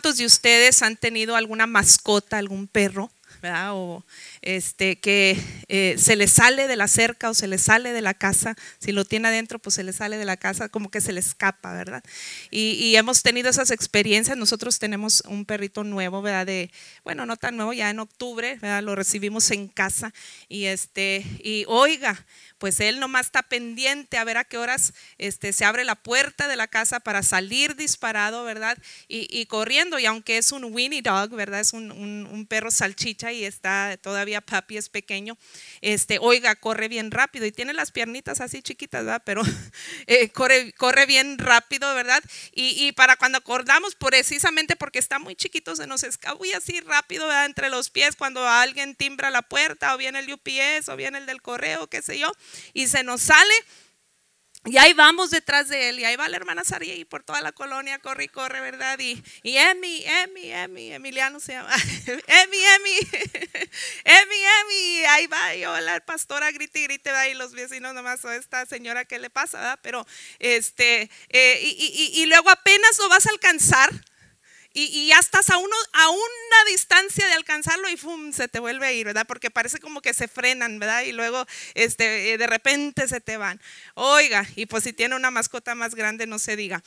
cuántos de ustedes han tenido alguna mascota, algún perro? ¿verdad? O este, que eh, se le sale de la cerca o se le sale de la casa, si lo tiene adentro, pues se le sale de la casa, como que se le escapa, ¿verdad? Y, hemos tenido esas experiencias, nosotros tenemos un perrito nuevo, ¿verdad? De, bueno, no tan nuevo, ya en octubre, ¿verdad? Lo recibimos en casa y este, y oiga, pues él nomás está pendiente a ver a qué horas este, se abre la puerta de la casa para salir disparado, ¿verdad? Y, corriendo, y aunque es un Winnie Dog, ¿verdad? Es un, perro salchicha y está todavía papi, es pequeño, este, oiga, corre bien rápido y tiene las piernitas así chiquitas, ¿verdad? Pero eh, corre, corre bien rápido, ¿verdad? Y, y, para cuando acordamos, precisamente porque está muy chiquito, se nos escabulla así rápido, ¿verdad? Entre los pies cuando alguien timbra la puerta o viene el UPS o viene el del correo, qué sé yo y se nos sale. Y ahí vamos detrás de él, y ahí va la hermana Saria y por toda la colonia corre y corre, ¿verdad? Y, y Emi, Emi, Emi, Emiliano se llama, Emi, Emi, Emi, Emi, ahí va, y hola, la pastora grite y grite, y los vecinos nomás, o esta señora, ¿qué le pasa? ¿verdad? Pero, este, eh, y, y, y luego apenas lo vas a alcanzar, y, ya estás a, a una distancia de alcanzarlo y ¡fum! se te vuelve a ir, ¿verdad? Porque parece como que se frenan, ¿verdad? Y luego este, eh, de repente se te van. Oiga, y pues si tiene una mascota más grande, no se diga.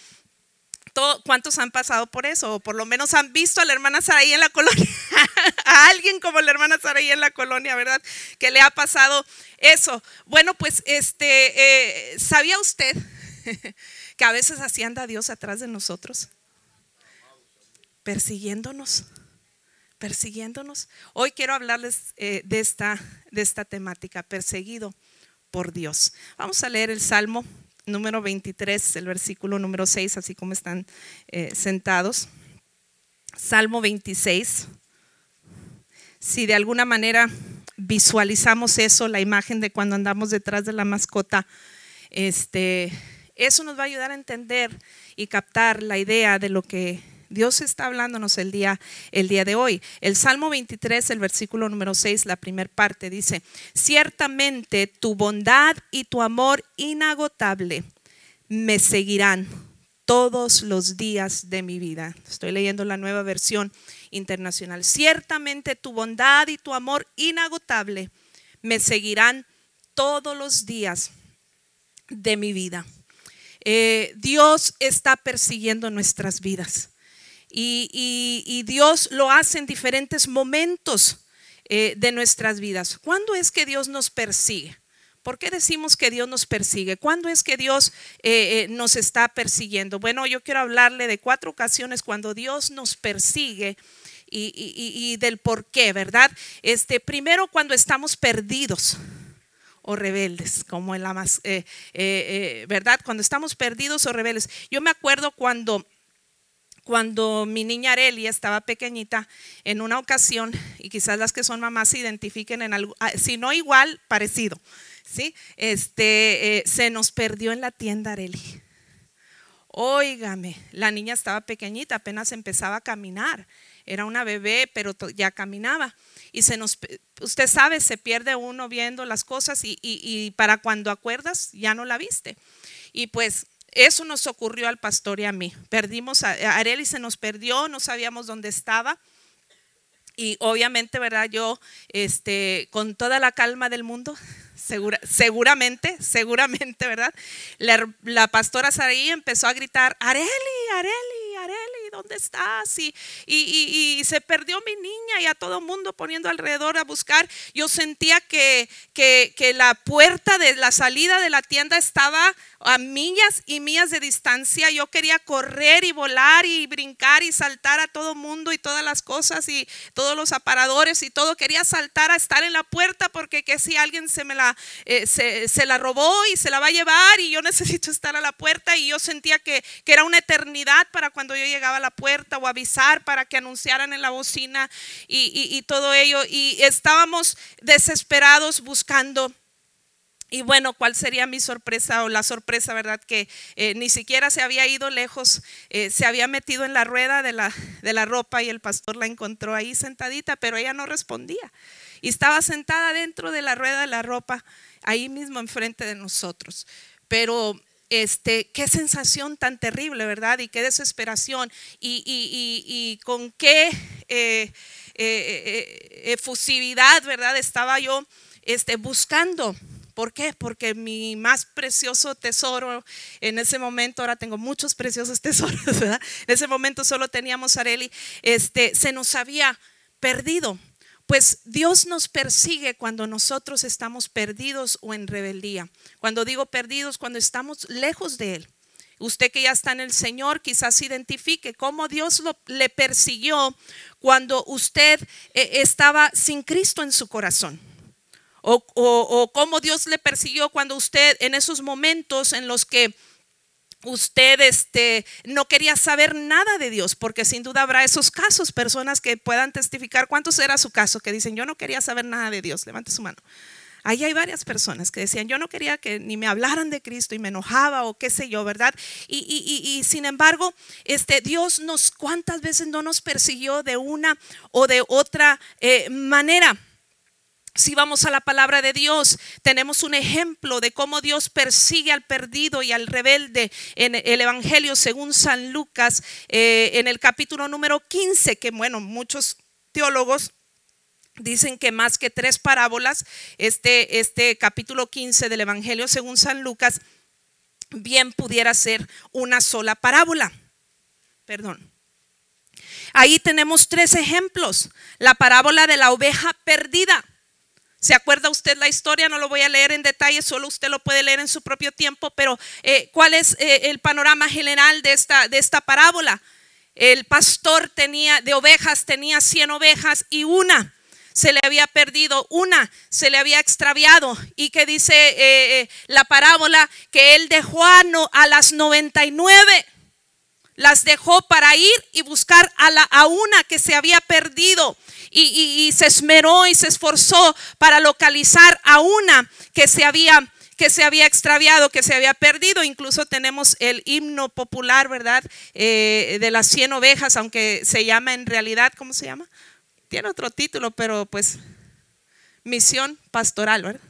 ¿Cuántos han pasado por eso? O por lo menos han visto a la hermana Saraí en la colonia, a alguien como la hermana Saraí en la colonia, ¿verdad? Que le ha pasado eso. Bueno, pues este, eh, ¿sabía usted que a veces así anda Dios atrás de nosotros? Persiguiéndonos, persiguiéndonos. Hoy quiero hablarles eh, de, esta, de esta temática, perseguido por Dios. Vamos a leer el Salmo número 23, el versículo número 6, así como están eh, sentados. Salmo 26. Si de alguna manera visualizamos eso, la imagen de cuando andamos detrás de la mascota, este, eso nos va a ayudar a entender y captar la idea de lo que Dios está hablándonos el día, el día de hoy. El Salmo 23, el versículo número 6, la primera parte dice, ciertamente tu bondad y tu amor inagotable me seguirán todos los días de mi vida. Estoy leyendo la nueva versión internacional. Ciertamente tu bondad y tu amor inagotable me seguirán todos los días de mi vida. Eh, Dios está persiguiendo nuestras vidas. Y, Dios lo hace en diferentes momentos eh, de nuestras vidas. ¿Cuándo es que Dios nos persigue? ¿Por qué decimos que Dios nos persigue? ¿Cuándo es que Dios eh, eh, nos está persiguiendo? Bueno, yo quiero hablarle de cuatro ocasiones cuando Dios nos persigue y, del por qué, ¿verdad? Este, primero, cuando estamos perdidos o rebeldes, como en la más, ¿verdad? Cuando estamos perdidos o rebeldes. Yo me acuerdo cuando cuando mi niña Areli estaba pequeñita, en una ocasión, y quizás las que son mamás se identifiquen en algo, ah, si no igual, parecido, ¿sí? Este, eh, se nos perdió en la tienda Areli. Óigame, la niña estaba pequeñita, apenas empezaba a caminar. Era una bebé, pero ya caminaba. Y se nos, usted sabe, se pierde uno viendo las cosas y, y para cuando acuerdas ya no la viste. Y pues eso nos ocurrió al pastor y a mí. Perdimos a Areli, se nos perdió, no sabíamos dónde estaba. Y obviamente, ¿verdad? Yo, este, con toda la calma del mundo, segura, seguramente, seguramente, ¿verdad? La, la pastora Saraí empezó a gritar, Areli, Areli, Areli, ¿dónde estás? Y, y, y, se perdió mi niña y a todo mundo poniendo alrededor a buscar. Yo sentía que, que, que la puerta de la salida de la tienda estaba a millas y millas de distancia. Yo quería correr y volar y brincar y saltar a todo mundo y todas las cosas y todos los aparadores y todo. Quería saltar a estar en la puerta porque que si alguien se me la, eh, se, se, la robó y se la va a llevar y yo necesito estar a la puerta y yo sentía que, que era una eternidad para cuando yo llegaba la puerta o avisar para que anunciaran en la bocina y, todo ello. Y estábamos desesperados buscando. Y bueno, ¿cuál sería mi sorpresa o la sorpresa, verdad? Que eh, ni siquiera se había ido lejos, eh, se había metido en la rueda de la, de la ropa y el pastor la encontró ahí sentadita, pero ella no respondía. Y estaba sentada dentro de la rueda de la ropa, ahí mismo enfrente de nosotros. Pero este, qué sensación tan terrible, ¿verdad? Y qué desesperación. Y, con qué eh, eh, efusividad, ¿verdad? Estaba yo este, buscando. ¿Por qué? Porque mi más precioso tesoro en ese momento, ahora tengo muchos preciosos tesoros, ¿verdad? En ese momento solo teníamos Areli, este, se nos había perdido. Pues Dios nos persigue cuando nosotros estamos perdidos o en rebeldía. Cuando digo perdidos, cuando estamos lejos de Él. Usted que ya está en el Señor, quizás identifique cómo Dios le persiguió cuando usted eh, estaba sin Cristo en su corazón. O, o cómo Dios le persiguió cuando usted en esos momentos en los que usted este, no quería saber nada de Dios, porque sin duda habrá esos casos, personas que puedan testificar cuánto será su caso, que dicen, yo no quería saber nada de Dios, levante su mano. Ahí hay varias personas que decían, yo no quería que ni me hablaran de Cristo y me enojaba o qué sé yo, ¿verdad? Y, sin embargo, este, Dios nos, ¿cuántas veces no nos persiguió de una o de otra eh, manera? Si vamos a la palabra de Dios, tenemos un ejemplo de cómo Dios persigue al perdido y al rebelde en el Evangelio según San Lucas, eh, en el capítulo número 15, que bueno, muchos teólogos dicen que más que tres parábolas, este, este capítulo 15 del Evangelio según San Lucas, bien pudiera ser una sola parábola. Perdón. Ahí tenemos tres ejemplos. La parábola de la oveja perdida ¿Se acuerda usted la historia? No lo voy a leer en detalle, solo usted lo puede leer en su propio tiempo, pero eh, ¿cuál es eh, el panorama general de esta, de esta parábola? El pastor tenía de ovejas, tenía 100 ovejas y una se le había perdido, una se le había extraviado. Y que dice eh, la parábola que él dejó a, a las 99 las dejó para ir y buscar a, la, una que se había perdido y, se esmeró y se esforzó para localizar a una que se había que se había extraviado, que se había perdido. Incluso tenemos el himno popular, ¿verdad? Eh, de las 100 ovejas, aunque se llama en realidad, ¿cómo se llama? Tiene otro título, pero pues misión pastoral, ¿verdad?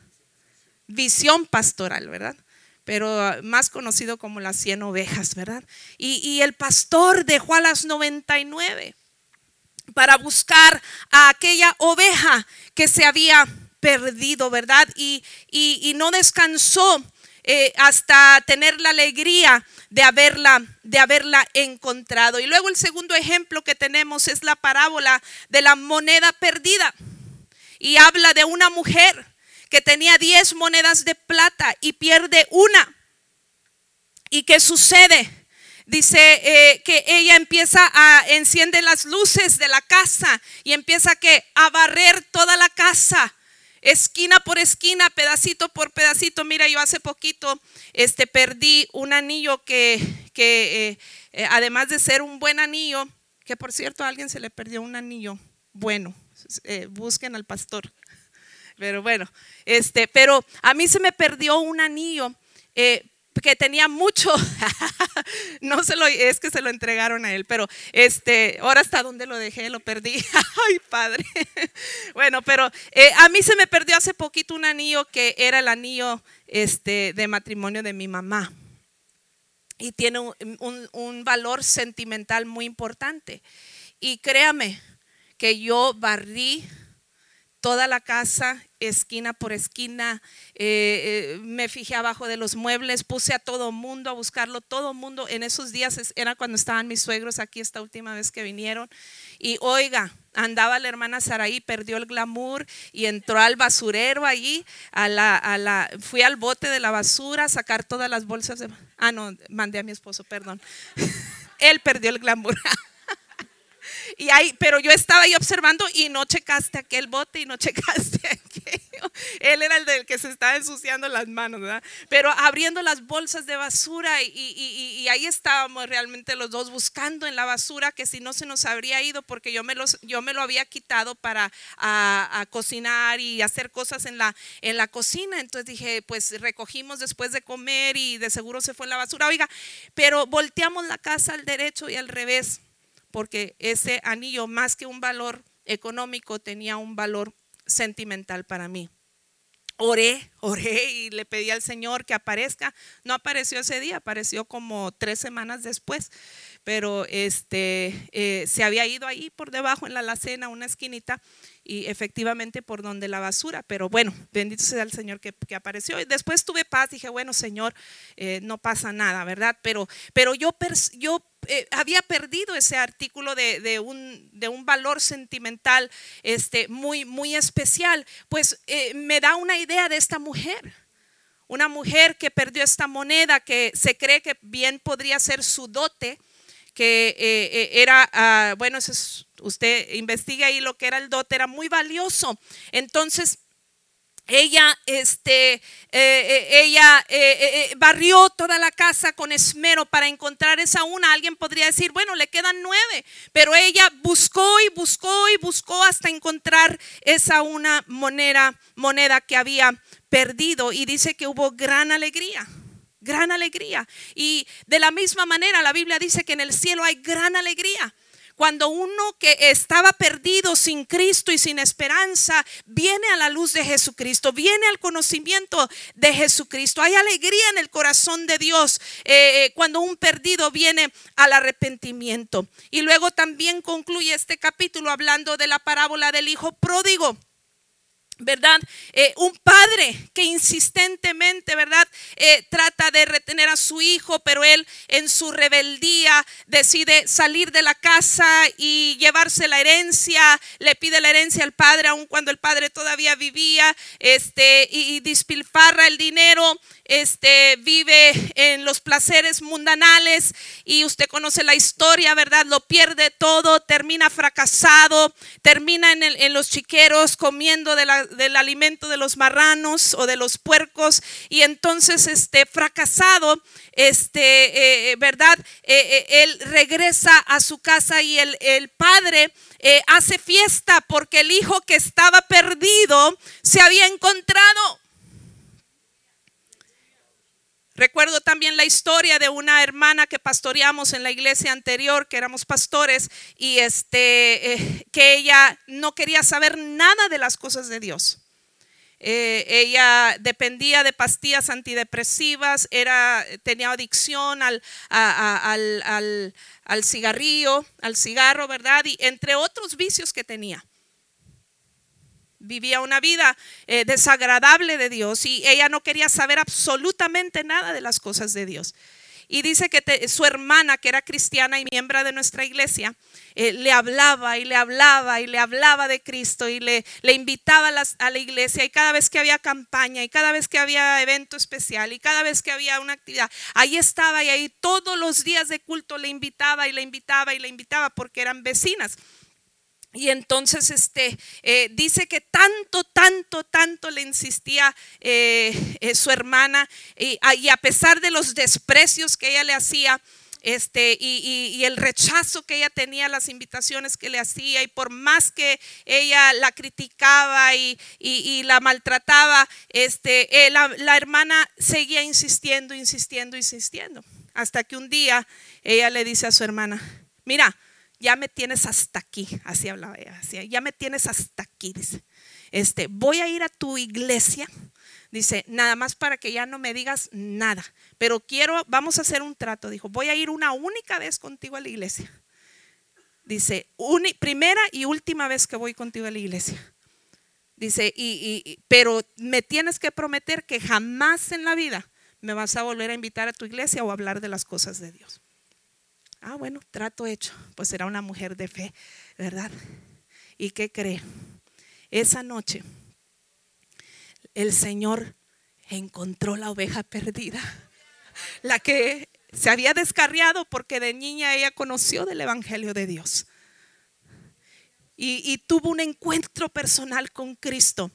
Visión pastoral, ¿verdad? Pero más conocido como las 100 ovejas, ¿verdad? Y, el pastor dejó a las 99 para buscar a aquella oveja que se había perdido, ¿verdad? Y, y, no descansó eh, hasta tener la alegría de haberla, de haberla encontrado. Y luego el segundo ejemplo que tenemos es la parábola de la moneda perdida. Y habla de una mujer que tenía 10 monedas de plata y pierde una. ¿Y qué sucede? Dice eh, que ella empieza a enciende las luces de la casa y empieza que a barrer toda la casa, esquina por esquina, pedacito por pedacito. Mira, yo hace poquito este, perdí un anillo que, que eh, eh, además de ser un buen anillo, que por cierto a alguien se le perdió un anillo bueno, busquen al pastor. Pero bueno, este, pero a mí se me perdió un anillo que tenía mucho, no se lo, es que se lo entregaron a él, pero este, ahora hasta donde lo dejé, lo perdí. Ay, padre. bueno, pero eh, a mí se me perdió hace poquito un anillo que era el anillo este, de matrimonio de mi mamá. Y tiene un, un valor sentimental muy importante. Y créame que yo barrí toda la casa, esquina por esquina, eh, eh, me fijé abajo de los muebles, puse a todo mundo a buscarlo, todo mundo. En esos días era cuando estaban mis suegros aquí esta última vez que vinieron. Y oiga, andaba la hermana Saraí, perdió el glamour y entró al basurero allí, a la, a la, fui al bote de la basura a sacar todas las bolsas de... Ah, no, mandé a mi esposo, perdón. Él perdió el glamour. Y ahí, pero yo estaba ahí observando y no checaste aquel bote y no checaste aquello. Él era el del que se estaba ensuciando las manos, ¿verdad? Pero abriendo las bolsas de basura y, y, ahí estábamos realmente los dos buscando en la basura que si no se nos habría ido porque yo me, los, yo me lo había quitado para a, cocinar y hacer cosas en la, en la cocina. Entonces dije, pues recogimos después de comer y de seguro se fue en la basura. Oiga, pero volteamos la casa al derecho y al revés porque ese anillo, más que un valor económico, tenía un valor sentimental para mí. oré, oré y le pedí al Señor que aparezca. No apareció ese día, apareció como tres semanas después, pero este eh, se había ido ahí por debajo en la alacena, una esquinita, y efectivamente por donde la basura. Pero bueno, bendito sea el Señor que, apareció. Y después tuve paz, dije, bueno, Señor, eh, no pasa nada, ¿verdad? Pero, pero yo, yo eh, había perdido ese artículo de, un, de, un, valor sentimental este, muy, muy especial. Pues eh, me da una idea de esta mujer. Una mujer que perdió esta moneda que se cree que bien podría ser su dote que eh, eh, era, ah, bueno, usted investiga ahí lo que era el dote, era muy valioso. Entonces, ella, este, eh, ella barrió toda la casa con esmero para encontrar esa una. Alguien podría decir, bueno, le quedan nueve, pero ella buscó y buscó y buscó hasta encontrar esa una moneda, moneda que había perdido y dice que hubo gran alegría gran alegría. Y de la misma manera la Biblia dice que en el cielo hay gran alegría. Cuando uno que estaba perdido sin Cristo y sin esperanza viene a la luz de Jesucristo, viene al conocimiento de Jesucristo, hay alegría en el corazón de Dios eh, eh, cuando un perdido viene al arrepentimiento. Y luego también concluye este capítulo hablando de la parábola del hijo pródigo. ¿Verdad? Eh, un padre que insistentemente, ¿verdad? Eh, trata de retener a su hijo, pero él en su rebeldía decide salir de la casa y llevarse la herencia, le pide la herencia al padre, aun cuando el padre todavía vivía, este, y, y despilfarra el dinero este, vive en los placeres mundanales y usted conoce la historia, ¿verdad? Lo pierde todo, termina fracasado, termina en, en los chiqueros comiendo del alimento de los marranos o de los puercos y entonces, este, fracasado, este, eh, eh, ¿verdad? Eh, él regresa a su casa y el, el padre hace fiesta porque el hijo que estaba perdido se había encontrado. Recuerdo también la historia de una hermana que pastoreamos en la iglesia anterior, que éramos pastores, y este, eh, que ella no quería saber nada de las cosas de Dios. Eh, ella dependía de pastillas antidepresivas, era, tenía adicción al, al, al cigarrillo, al cigarro, ¿verdad? Y entre otros vicios que tenía vivía una vida eh, desagradable de Dios y ella no quería saber absolutamente nada de las cosas de Dios. Y dice que su hermana, que era cristiana y miembro de nuestra iglesia, eh, le hablaba y le hablaba y le hablaba de Cristo y le, invitaba a, a, la iglesia y cada vez que había campaña y cada vez que había evento especial y cada vez que había una actividad, ahí estaba y ahí todos los días de culto le invitaba y le invitaba y le invitaba porque eran vecinas. Y entonces este, eh, dice que tanto, tanto, tanto le insistía eh, eh, su hermana ah, y, a pesar de los desprecios que ella le hacía, este, y, el rechazo que ella tenía las invitaciones que le hacía y por más que ella la criticaba y, la maltrataba, este, la hermana seguía insistiendo, insistiendo, insistiendo, hasta que un día ella le dice a su hermana, mira, ya me tienes hasta aquí, así hablaba ella, ya me tienes hasta aquí, dice. Este, voy a ir a tu iglesia, dice, nada más para que ya no me digas nada, pero quiero, vamos a hacer un trato, dijo, voy a ir una única vez contigo a la iglesia. Dice, primera y última vez que voy contigo a la iglesia. Dice, y, pero me tienes que prometer que jamás en la vida me vas a volver a invitar a tu iglesia o a hablar de las cosas de Dios. Ah, bueno, trato hecho. Pues era una mujer de fe, ¿verdad? ¿Y qué cree? Esa noche el Señor encontró la oveja perdida, la que se había descarriado porque de niña ella conoció del Evangelio de Dios. Y, y, tuvo un encuentro personal con Cristo.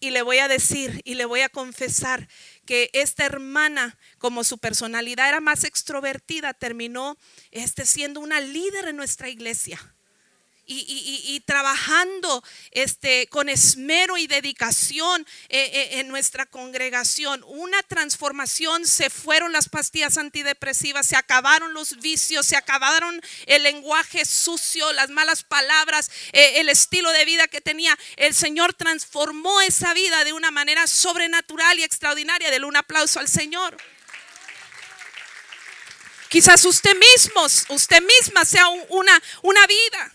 Y le voy a decir y le voy a confesar que esta hermana, como su personalidad era más extrovertida, terminó este, siendo una líder en nuestra iglesia. Y, trabajando este, con esmero y dedicación eh, eh, en nuestra congregación. Una transformación, se fueron las pastillas antidepresivas, se acabaron los vicios, se acabaron el lenguaje sucio, las malas palabras, eh, el estilo de vida que tenía. El Señor transformó esa vida de una manera sobrenatural y extraordinaria. Dele un aplauso al Señor. Quizás usted mismo, usted misma sea una, una vida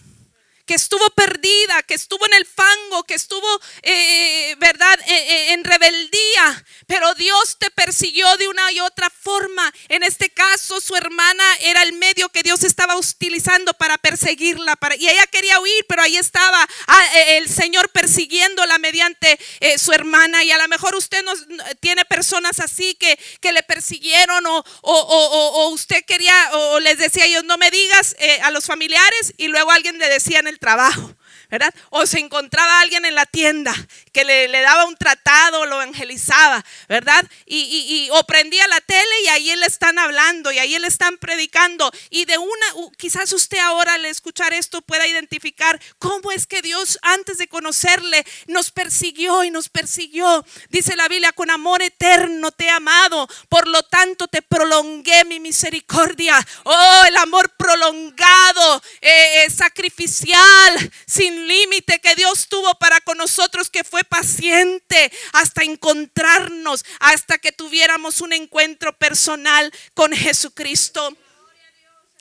que estuvo perdida, que estuvo en el fango, que estuvo, eh, ¿verdad?, eh, eh, en rebeldía, pero Dios te persiguió de una y otra forma. En este caso, su hermana era el medio que Dios estaba utilizando para perseguirla, y ella quería huir, pero ahí estaba ah, el Señor persiguiéndola mediante su hermana, y a lo mejor usted no, tiene personas así que, que le persiguieron, o, o, o, usted quería, o les decía ellos, no me digas a los familiares, y luego alguien le decía en trabajo. ¿Verdad? O se encontraba alguien en la tienda que le, daba un tratado, lo evangelizaba, ¿verdad? Y, o prendía la tele y ahí le están hablando y ahí le están predicando. Y de una, quizás usted ahora al escuchar esto pueda identificar cómo es que Dios antes de conocerle nos persiguió y nos persiguió. Dice la Biblia, con amor eterno te he amado, por lo tanto te prolongué mi misericordia. Oh, el amor prolongado, eh, eh, sacrificial, sin límite que Dios tuvo para con nosotros, que fue paciente hasta encontrarnos, hasta que tuviéramos un encuentro personal con Jesucristo.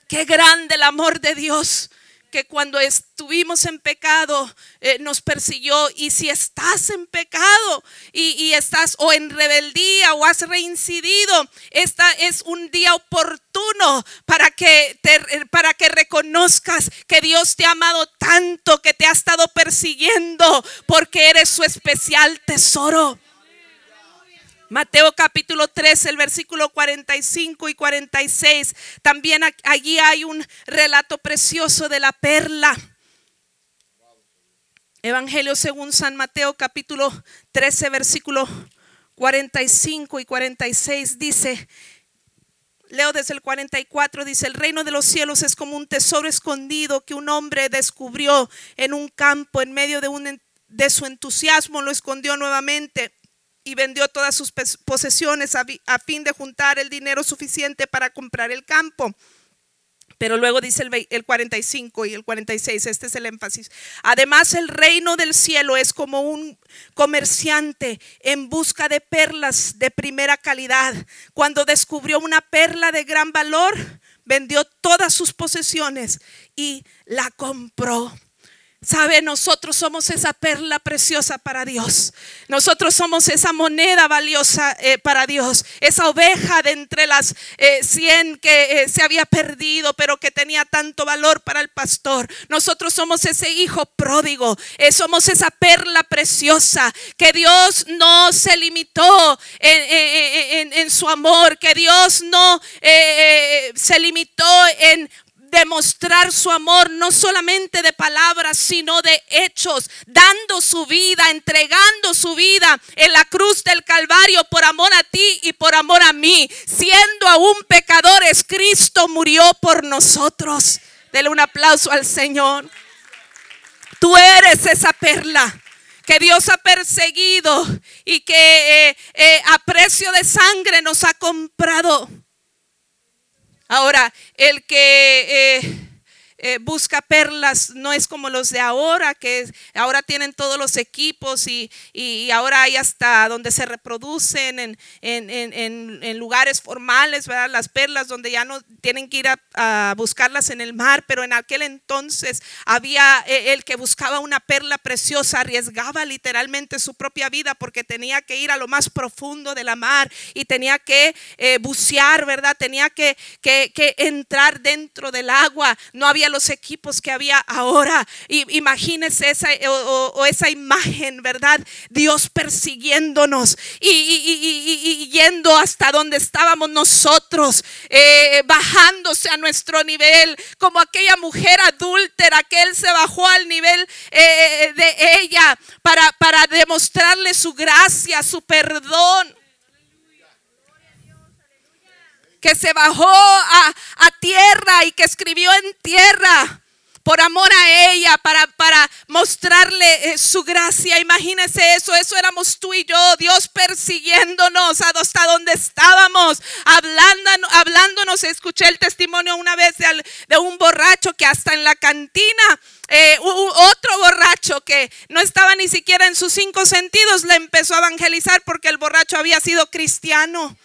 Qué grande el amor de Dios que cuando estuvimos en pecado eh, nos persiguió. Y si estás en pecado y, estás o en rebeldía o has reincidido, esta es un día oportuno para que, para que reconozcas que Dios te ha amado tanto, que te ha estado persiguiendo porque eres su especial tesoro. Mateo capítulo 3, el versículo 45 y 46. También allí hay un relato precioso de la perla. Evangelio según San Mateo capítulo 13, versículo 45 y 46 dice, leo desde el 44, dice, el reino de los cielos es como un tesoro escondido que un hombre descubrió en un campo en medio de, un, de su entusiasmo, lo escondió nuevamente y vendió todas sus posesiones a, fin de juntar el dinero suficiente para comprar el campo. Pero luego dice el, el 45 y el 46, este es el énfasis. Además, el reino del cielo es como un comerciante en busca de perlas de primera calidad. Cuando descubrió una perla de gran valor, vendió todas sus posesiones y la compró. Sabe, nosotros somos esa perla preciosa para Dios. Nosotros somos esa moneda valiosa eh, para Dios. Esa oveja de entre las eh, cien que eh, se había perdido, pero que tenía tanto valor para el pastor. Nosotros somos ese hijo pródigo. somos esa perla preciosa que Dios no se limitó en su amor. Que Dios no se limitó en demostrar su amor no solamente de palabras, sino de hechos, dando su vida, entregando su vida en la cruz del Calvario por amor a ti y por amor a mí. Siendo aún pecadores, Cristo murió por nosotros. Dele un aplauso al Señor. Tú eres esa perla que Dios ha perseguido y que eh, eh, a precio de sangre nos ha comprado. Ahora, el que eh, eh, busca perlas, no es como los de ahora, que ahora tienen todos los equipos y, ahora hay hasta donde se reproducen en, en, lugares formales, ¿verdad? Las perlas donde ya no tienen que ir a, buscarlas en el mar, pero en aquel entonces había eh, el que buscaba una perla preciosa, arriesgaba literalmente su propia vida porque tenía que ir a lo más profundo de la mar y tenía que eh, bucear, ¿verdad? Tenía que, que, que entrar dentro del agua, no había los equipos que había ahora. Y, imagínense esa, o, esa imagen, ¿verdad? Dios persiguiéndonos y, yendo hasta donde estábamos nosotros, eh, bajándose a nuestro nivel, como aquella mujer adúltera que Él se bajó al nivel eh, de ella para, para demostrarle su gracia, su perdón que se bajó a, tierra y que escribió en tierra por amor a ella, para, para mostrarle eh, su gracia. Imagínese eso, eso éramos tú y yo, Dios persiguiéndonos hasta donde estábamos, hablándonos. Escuché el testimonio una vez de, de un borracho que hasta en la cantina eh, otro borracho que no estaba ni siquiera en sus cinco sentidos le empezó a evangelizar porque el borracho había sido cristiano.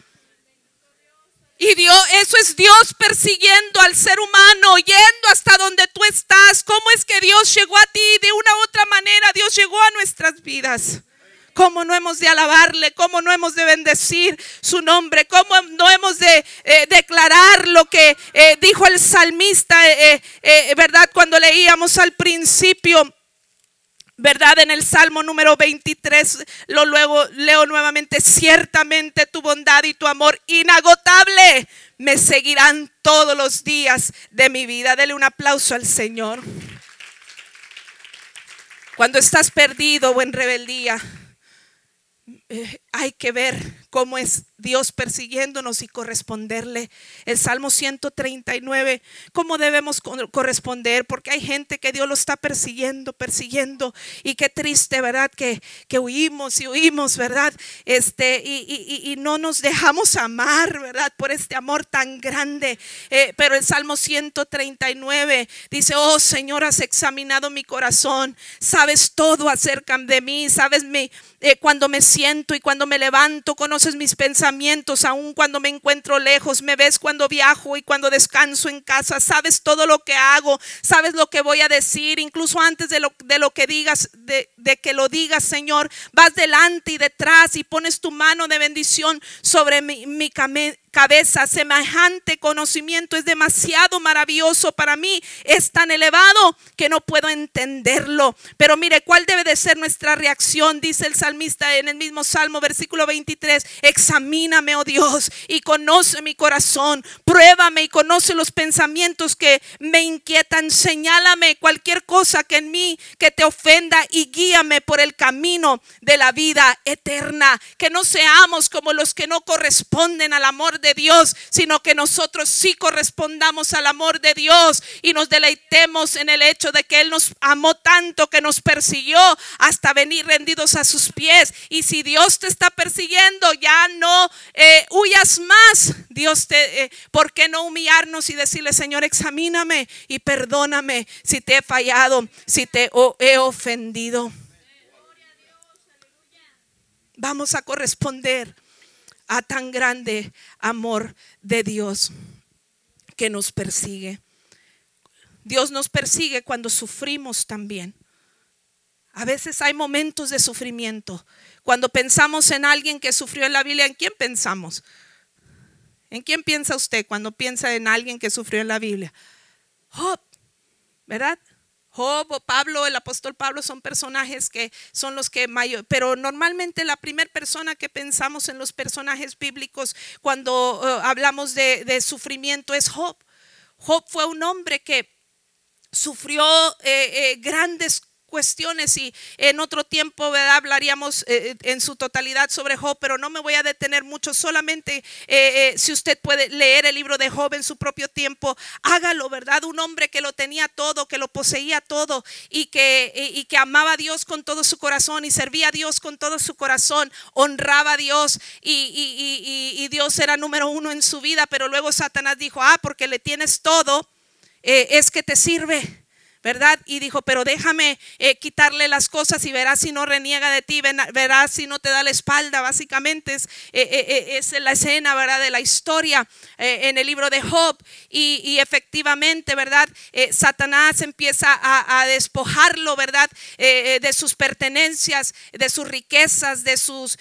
Y Dios, eso es Dios persiguiendo al ser humano, yendo hasta donde tú estás. ¿Cómo es que Dios llegó a ti? De una u otra manera, Dios llegó a nuestras vidas cómo no hemos de alabarle, cómo no hemos de bendecir su nombre, cómo no hemos de eh, declarar lo que eh, dijo el salmista, eh, ¿verdad? Cuando leíamos al principio. ¿Verdad? En el Salmo número 23, lo luego leo nuevamente, ciertamente tu bondad y tu amor inagotable me seguirán todos los días de mi vida. Dele un aplauso al Señor. Cuando estás perdido o en rebeldía, eh, hay que ver cómo es Dios persiguiéndonos y corresponderle. El Salmo 139, cómo debemos corresponder, porque hay gente que Dios lo está persiguiendo, persiguiendo, y qué triste, ¿verdad? Que, que huimos y huimos, ¿verdad? Este, y, no nos dejamos amar, ¿verdad? Por este amor tan grande. Eh, pero el Salmo 139 dice, oh Señor, has examinado mi corazón, sabes todo acerca de mí, sabes mi, eh, cuando me siento y cuando me levanto, conoces mis pensamientos, aun cuando me encuentro lejos, me ves cuando viajo y cuando descanso en casa, sabes todo lo que hago, sabes lo que voy a decir, incluso antes de lo, de que digas, de, que lo digas, Señor, vas delante y detrás y pones tu mano de bendición sobre mi, mi, cabeza. Semejante conocimiento es demasiado maravilloso para mí. Es tan elevado que no puedo entenderlo. Pero mire, ¿cuál debe de ser nuestra reacción? Dice el salmista en el mismo Salmo, versículo 23. Examíname, oh Dios, y conoce mi corazón. Pruébame y conoce los pensamientos que me inquietan. Señálame cualquier cosa que en mí que te ofenda y guíame por el camino de la vida eterna. Que no seamos como los que no corresponden al amor de Dios, sino que nosotros sí correspondamos al amor de Dios y nos deleitemos en el hecho de que Él nos amó tanto que nos persiguió hasta venir rendidos a sus pies. Y si Dios te está persiguiendo, ya no eh, huyas más. Dios te, eh, ¿por qué no humillarnos y decirle, Señor, examíname y perdóname si te he fallado, si te he ofendido? Vamos a corresponder a tan grande amor de Dios que nos persigue. Dios nos persigue cuando sufrimos también. A veces hay momentos de sufrimiento. Cuando pensamos en alguien que sufrió en la Biblia, ¿en quién pensamos? ¿En quién piensa usted cuando piensa en alguien que sufrió en la Biblia? Job, ¿verdad? Job o Pablo, el apóstol Pablo son personajes que son los que mayor, pero normalmente la primera persona que pensamos en los personajes bíblicos cuando eh, hablamos de, sufrimiento es Job. Job fue un hombre que sufrió eh, eh, grandes cuestiones y en otro tiempo hablaríamos eh, en su totalidad sobre Job, pero no me voy a detener mucho, solamente eh, eh, si usted puede leer el libro de Job en su propio tiempo, hágalo, ¿verdad? Un hombre que lo tenía todo, que lo poseía todo y que, y, que amaba a Dios con todo su corazón y servía a Dios con todo su corazón, honraba a Dios y, y Dios era número uno en su vida, pero luego Satanás dijo, ah, porque le tienes todo, es que te sirve. ¿Verdad? Y dijo, pero déjame eh, quitarle las cosas y verás si no reniega de ti, verás si no te da la espalda. Básicamente es, eh, eh, es la escena, ¿verdad? De la historia en el libro de Job. Y, efectivamente, ¿verdad? Satanás empieza a, despojarlo, ¿verdad? de sus pertenencias, de sus riquezas, de sus,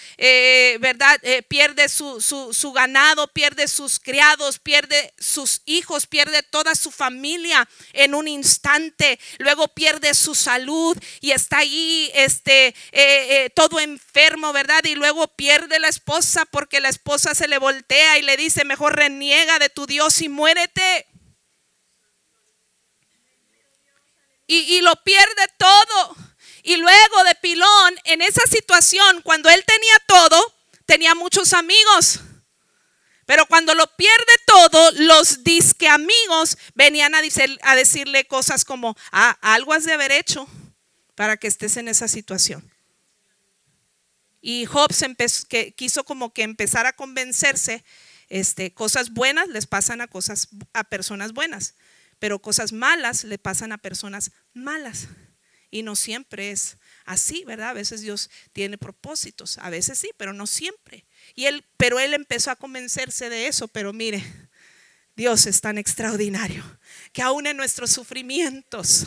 ¿verdad? pierde su, su, su ganado, pierde sus criados, pierde sus hijos, pierde toda su familia en un instante luego pierde su salud y está ahí este, eh, eh, todo enfermo, ¿verdad? Y luego pierde la esposa porque la esposa se le voltea y le dice, mejor reniega de tu Dios y muérete. Y, y lo pierde todo. Y luego de Pilón, en esa situación, cuando él tenía todo, tenía muchos amigos. Pero cuando lo pierde todo, los disque amigos venían a, decirle cosas como, ah, algo has de haber hecho para que estés en esa situación. Y que quiso como que empezar a convencerse, este, cosas buenas les pasan a cosas a personas buenas, pero cosas malas le pasan a personas malas. Y no siempre es así, ¿verdad? A veces Dios tiene propósitos, a veces sí, pero no siempre. Y él, pero él empezó a convencerse de eso, pero mire, Dios es tan extraordinario que aún en nuestros sufrimientos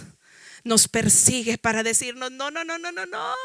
nos persigue para decirnos, no, no, no, no, no, no,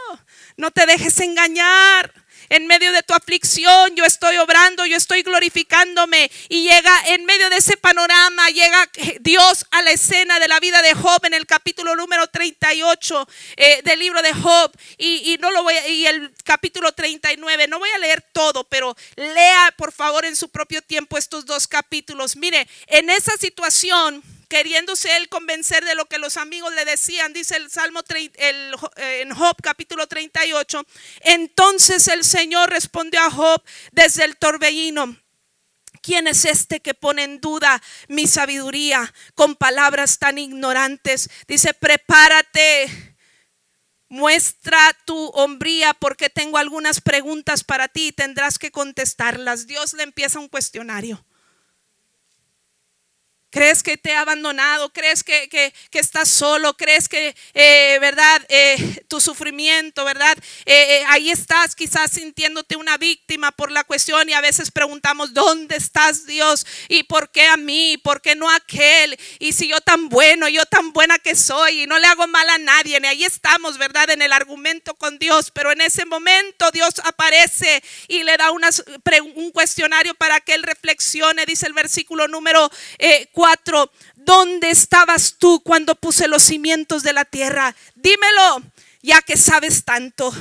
no te dejes engañar. En medio de tu aflicción yo estoy obrando, yo estoy glorificándome. Y llega en medio de ese panorama, llega Dios a la escena de la vida de Job en el capítulo número 38 eh, del libro de Job. Y, no lo voy y el capítulo 39, no voy a leer todo, pero lea por favor en su propio tiempo estos dos capítulos. Mire, en esa situación queriéndose él convencer de lo que los amigos le decían, dice el Salmo en Job capítulo 38. Entonces el Señor respondió a Job desde el torbellino. ¿Quién es este que pone en duda mi sabiduría con palabras tan ignorantes? Dice, prepárate, muestra tu hombría porque tengo algunas preguntas para ti y tendrás que contestarlas. Dios le empieza un cuestionario. ¿Crees que te ha abandonado? ¿Crees que, que, estás solo? ¿Crees que, eh, verdad, eh, tu sufrimiento, verdad? Eh, ahí estás quizás sintiéndote una víctima por la cuestión y a veces preguntamos, ¿dónde estás Dios? ¿Y por qué a mí? ¿Por qué no a aquel? Y si yo tan bueno, yo tan buena que soy y no le hago mal a nadie. Y ahí estamos, ¿verdad? En el argumento con Dios. Pero en ese momento Dios aparece y le da un cuestionario para que él reflexione, dice el versículo número 4 ¿dónde estabas tú cuando puse los cimientos de la tierra? Dímelo, ya que sabes tanto.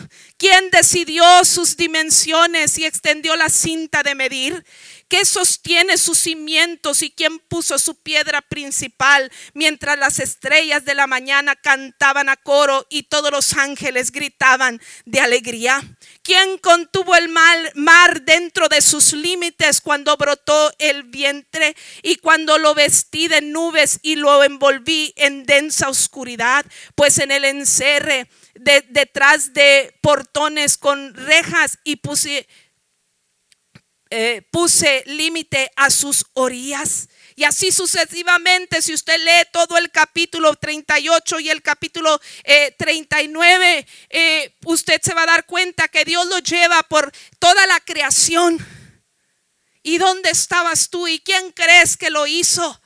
¿Quién decidió sus dimensiones y extendió la cinta de medir? ¿Qué sostiene sus cimientos y quién puso su piedra principal mientras las estrellas de la mañana cantaban a coro y todos los ángeles gritaban de alegría? ¿Quién contuvo el mar dentro de sus límites cuando brotó el vientre y cuando lo vestí de nubes y lo envolví en densa oscuridad? Pues en el encerre, detrás de con rejas y puse, eh, puse límite a sus orillas. Y así sucesivamente, si usted lee todo el capítulo 38 y el capítulo 39, eh, eh, usted se va a dar cuenta que Dios lo lleva por toda la creación. ¿Y dónde estabas tú? ¿Y quién crees que lo hizo?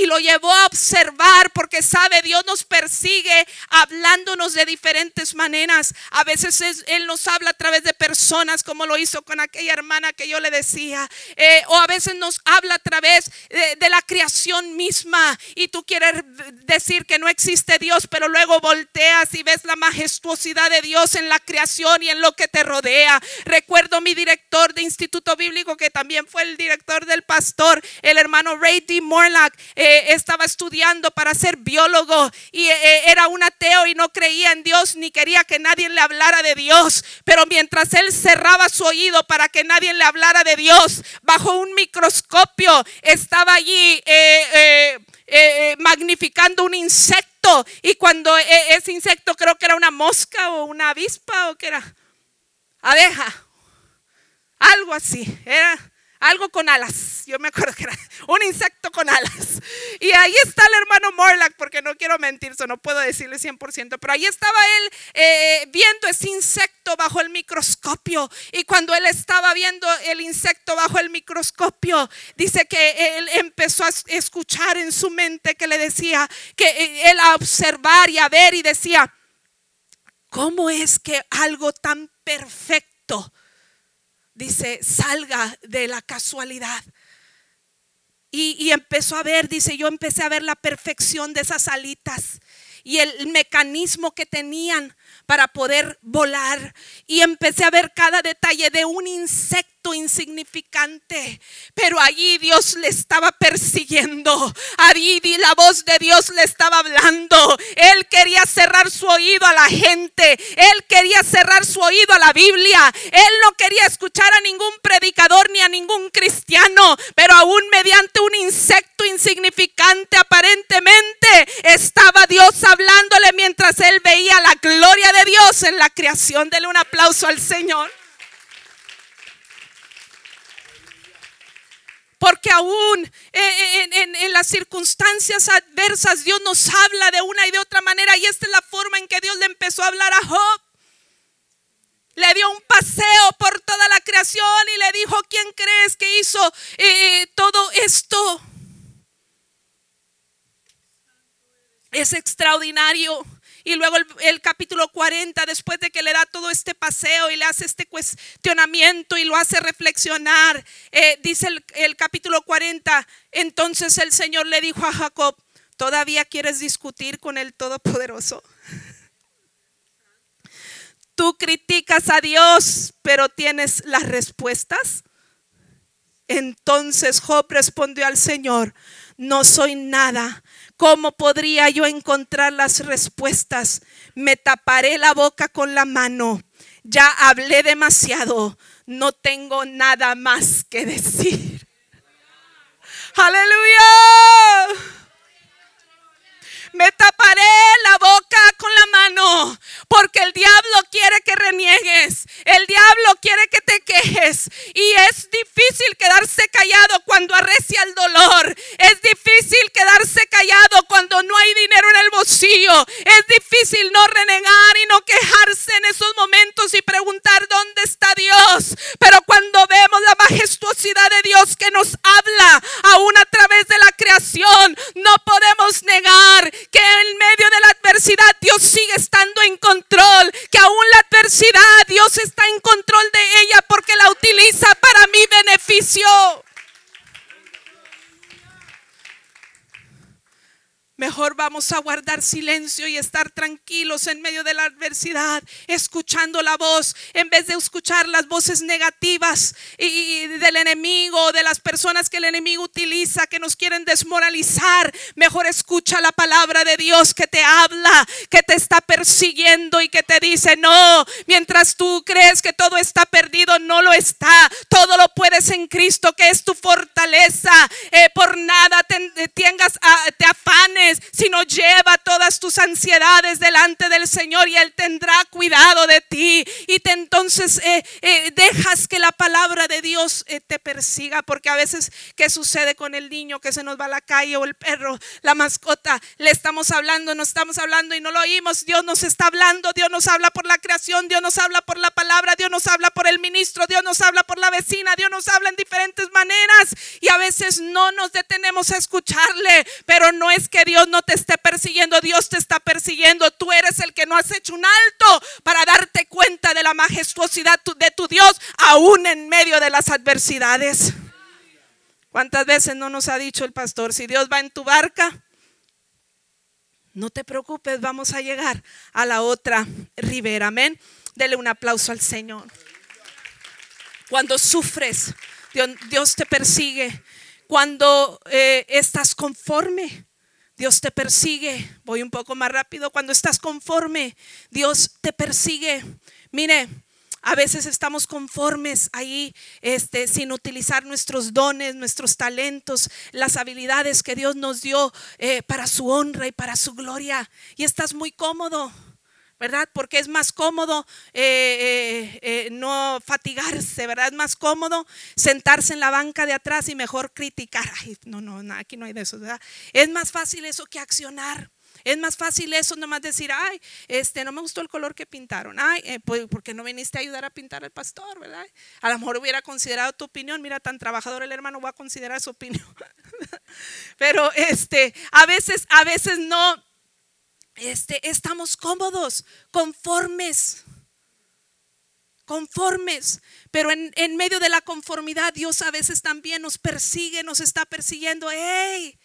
Y lo llevó a observar porque sabe, Dios nos persigue hablándonos de diferentes maneras. A veces Él nos habla a través de personas como lo hizo con aquella hermana que yo le decía. Eh, o a veces nos habla a través de, la creación misma y tú quieres decir que no existe Dios, pero luego volteas y ves la majestuosidad de Dios en la creación y en lo que te rodea. Recuerdo mi director de Instituto Bíblico que también fue el director del pastor, el hermano Ray D. Morlock. Eh, estaba estudiando para ser biólogo y eh, eh, era un ateo y no creía en Dios ni quería que nadie le hablara de Dios. Pero mientras él cerraba su oído para que nadie le hablara de Dios, bajo un microscopio estaba allí magnificando un insecto y cuando ese insecto creo que era una mosca o una avispa o que era abeja, algo así, era algo con alas. Yo me acuerdo que era un insecto con alas. Y ahí está el hermano Morlock, porque no quiero mentir, no puedo decirle 100%, pero ahí estaba él eh, viendo ese insecto bajo el microscopio. Y cuando él estaba viendo el insecto bajo el microscopio, dice que él empezó a escuchar en su mente que le decía, que eh, él a observar y a ver y decía, ¿cómo es que algo tan perfecto? Dice, salga de la casualidad. Y, empezó a ver, dice, yo empecé a ver la perfección de esas alitas. y el mecanismo que tenían para poder volar. Y empecé a ver cada detalle de un insecto insignificante, pero allí Dios le estaba persiguiendo. Allí la voz de Dios le estaba hablando. Él quería cerrar su oído a la gente. Él quería cerrar su oído a la Biblia. Él no quería escuchar a ningún predicador ni a ningún cristiano, pero aún mediante un insecto insignificante aparentemente estaba Dios hablándole mientras él veía la gloria de Dios en la creación. Dele un aplauso al Señor. Porque aún eh, eh, en, las circunstancias adversas Dios nos habla de una y de otra manera. Y esta es la forma en que Dios le empezó a hablar a Job. Le dio un paseo por toda la creación y le dijo, ¿quién crees que hizo eh, todo esto? Es extraordinario. Y luego el, capítulo 40, después de que le da todo este paseo y le hace este cuestionamiento y lo hace reflexionar, eh, dice el, el capítulo 40, entonces el Señor le dijo a Jacob, ¿todavía quieres discutir con el Todopoderoso? Tú criticas a Dios, pero tienes las respuestas. Entonces Job respondió al Señor, no soy nada ¿Cómo podría yo encontrar las respuestas? Me taparé la boca con la mano. Ya hablé demasiado. No tengo nada más que decir. Aleluya. Me taparé la boca con la mano porque el diablo quiere que reniegues. El diablo quiere que te quejes. Y es difícil quedarse callado cuando arrecia el dolor. Es difícil quedarse callado cuando no hay dinero en el bolsillo. Es difícil no renegar y no quejarse en esos momentos y preguntar dónde está Dios. Pero cuando vemos la majestuosidad de Dios que nos habla aún a través de la creación, no podemos negar que en medio de la adversidad Dios sigue estando en control, que aún la adversidad Dios está en control de ella porque la utiliza para mi beneficio. Mejor vamos a guardar silencio y estar tranquilos en medio de la adversidad, escuchando la voz, en vez de escuchar las voces negativas y, del enemigo, de las personas que el enemigo utiliza, que nos quieren desmoralizar. Mejor escucha la palabra de Dios que te habla, que te está persiguiendo y que te dice, no, mientras tú crees que todo está perdido, no lo está. Todo lo puedes en Cristo, que es tu fortaleza. Eh, por nada te, tengas, ah, te afanes sino lleva todas tus ansiedades delante del Señor y Él tendrá cuidado de ti. Y te, entonces eh, eh, dejas que la palabra de Dios eh, te persiga, porque a veces, ¿qué sucede con el niño que se nos va a la calle o el perro, la mascota? Le estamos hablando, no estamos hablando y no lo oímos. Dios nos está hablando, Dios nos habla por la creación, Dios nos habla por la palabra, Dios nos habla por el ministro, Dios nos habla por la vecina, Dios nos habla en diferentes maneras y a veces no nos detenemos a escucharle, pero no es que Dios no te esté persiguiendo, Dios te está persiguiendo. Tú eres el que no has hecho un alto para darte cuenta de la majestuosidad de tu Dios, aún en medio de las adversidades. ¿Cuántas veces no nos ha dicho el pastor, si Dios va en tu barca, no te preocupes, vamos a llegar a la otra ribera. Amén. Dele un aplauso al Señor. Cuando sufres, Dios, te persigue. Cuando eh, estás conforme, Dios te persigue. Voy un poco más rápido. Cuando estás conforme, Dios te persigue. Mire, a veces estamos conformes ahí, este, sin utilizar nuestros dones, nuestros talentos, las habilidades que Dios nos dio eh, para su honra y para su gloria. Y estás muy cómodo. ¿Verdad? Porque es más cómodo eh, eh, eh, no fatigarse, ¿verdad? Es más cómodo sentarse en la banca de atrás y mejor criticar. Ay, no, no, aquí no hay de eso, ¿verdad? Es más fácil eso que accionar. Es más fácil eso nomás decir, ay, este, no me gustó el color que pintaron. Ay, pues porque no viniste a ayudar a pintar al pastor, ¿verdad? A lo mejor hubiera considerado tu opinión. Mira, tan trabajador el hermano va a considerar su opinión. Pero este, a veces, a veces no este, estamos cómodos, conformes, conformes. Pero en, en, medio de la conformidad, Dios a veces también nos persigue, nos está persiguiendo. ¡Hey!